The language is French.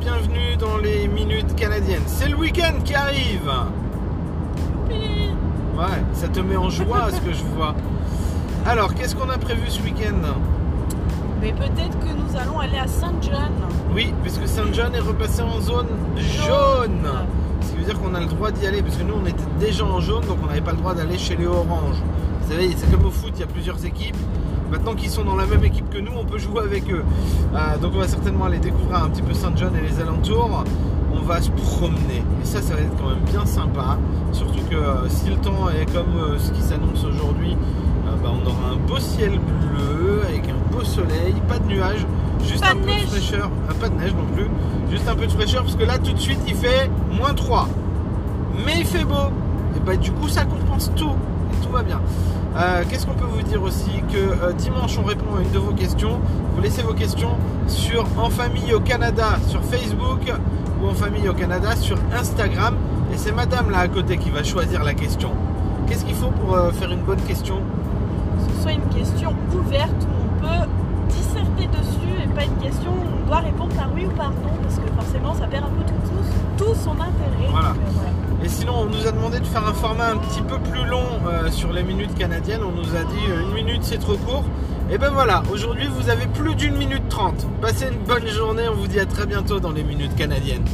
bienvenue dans les minutes canadiennes. C'est le week-end qui arrive. Ouais, ça te met en joie ce que je vois. Alors, qu'est-ce qu'on a prévu ce week-end? Mais peut-être que nous allons aller à Saint John. Oui, puisque Saint John est repassé en zone jaune. Ce qui veut dire qu'on a le droit d'y aller, parce que nous on était déjà en jaune, donc on n'avait pas le droit d'aller chez les oranges. Vous savez, c'est comme au foot, il y a plusieurs équipes. Maintenant qu'ils sont dans la même équipe que nous, on peut jouer avec eux. Euh, donc on va certainement aller découvrir un petit peu Saint John et les alentours. On va se promener. Et ça, ça va être quand même bien sympa. Surtout que euh, si le temps est comme euh, ce qui s'annonce aujourd'hui, bah, on aura un beau ciel bleu avec un beau soleil, pas de nuages, juste Pas un de peu neige. de fraîcheur. Ah, pas de neige non plus, juste un peu de fraîcheur parce que là tout de suite il fait moins 3. Mais il fait beau. Et bah du coup ça compense tout. Tout va bien. Euh, Qu'est-ce qu'on peut vous dire aussi Que euh, dimanche on répond à une de vos questions. Vous laissez vos questions sur En Famille au Canada sur Facebook ou En Famille au Canada sur Instagram. Et c'est madame là à côté qui va choisir la question. Qu'est-ce qu'il faut pour euh, faire une bonne question? Que ce soit une question ouverte où on peut disserter dessus et pas une question où on doit répondre par oui ou par non parce que forcément ça perd un peu tout, tout, tout son intérêt. Voilà. Donc, voilà. Sinon, on nous a demandé de faire un format un petit peu plus long euh, sur les minutes canadiennes. On nous a dit euh, une minute c'est trop court. Et ben voilà, aujourd'hui vous avez plus d'une minute trente. Passez une bonne journée, on vous dit à très bientôt dans les minutes canadiennes.